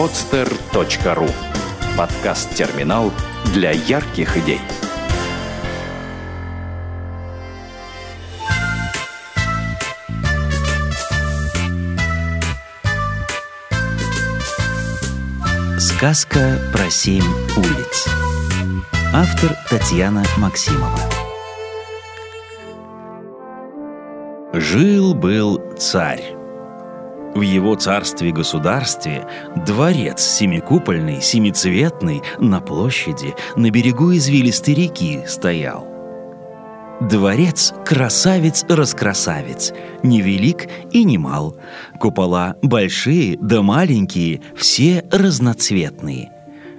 podster.ru Подкаст-терминал для ярких идей. Сказка про семь улиц. Автор Татьяна Максимова. Жил-был царь. В его царстве-государстве дворец семикупольный, семицветный, на площади, на берегу извилистой реки стоял. Дворец – красавец-раскрасавец, невелик и не мал. Купола большие да маленькие, все разноцветные.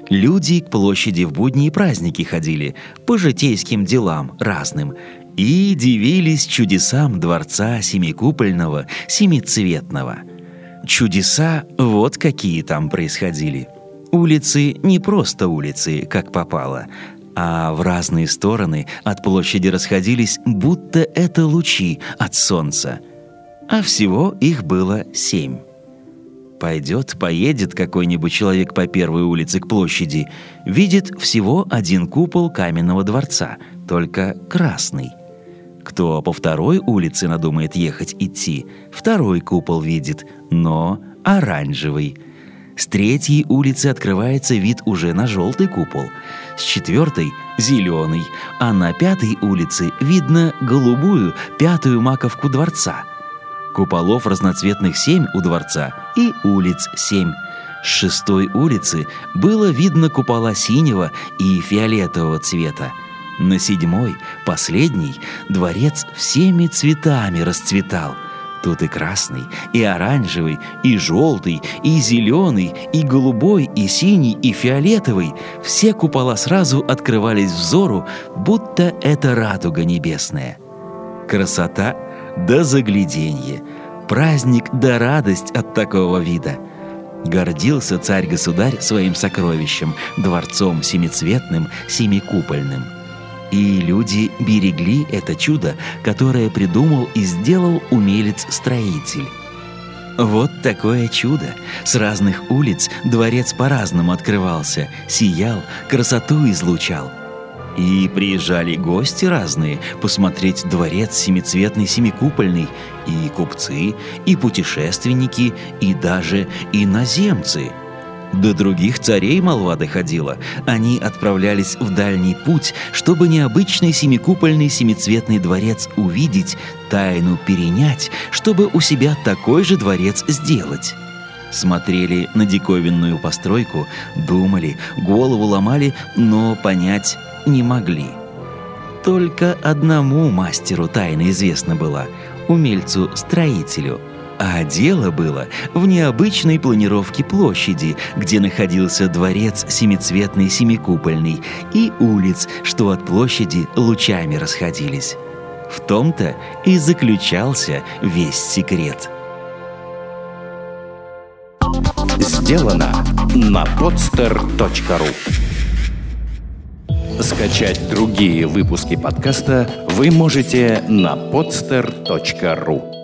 Люди к площади в будни и праздники ходили, по житейским делам разным, и дивились чудесам дворца семикупольного, семицветного. Чудеса вот какие там происходили. Улицы не просто улицы, как попало, а в разные стороны от площади расходились, будто это лучи от солнца. А всего их было семь. Пойдет, поедет какой-нибудь человек по первой улице к площади, видит всего один купол каменного дворца, только красный. Кто по второй улице надумает ехать идти, второй купол видит, но оранжевый – с третьей улицы открывается вид уже на желтый купол, с четвертой – зеленый, а на пятой улице видно голубую пятую маковку дворца. Куполов разноцветных семь у дворца и улиц семь. С шестой улицы было видно купола синего и фиолетового цвета. На седьмой, последний, дворец всеми цветами расцветал – Тут и красный, и оранжевый, и желтый, и зеленый, и голубой, и синий, и фиолетовый. Все купола сразу открывались взору, будто это радуга небесная. Красота да загляденье, праздник да радость от такого вида. Гордился царь-государь своим сокровищем, дворцом семицветным, семикупольным – и люди берегли это чудо, которое придумал и сделал умелец-строитель. Вот такое чудо. С разных улиц дворец по-разному открывался, сиял, красоту излучал. И приезжали гости разные посмотреть дворец семицветный, семикупольный, и купцы, и путешественники, и даже иноземцы – до других царей молва доходила. Они отправлялись в дальний путь, чтобы необычный семикупольный семицветный дворец увидеть, тайну перенять, чтобы у себя такой же дворец сделать. Смотрели на диковинную постройку, думали, голову ломали, но понять не могли. Только одному мастеру тайна известна была – умельцу-строителю – а дело было в необычной планировке площади, где находился дворец семицветный семикупольный и улиц, что от площади лучами расходились. В том-то и заключался весь секрет. Сделано на podster.ru Скачать другие выпуски подкаста вы можете на podster.ru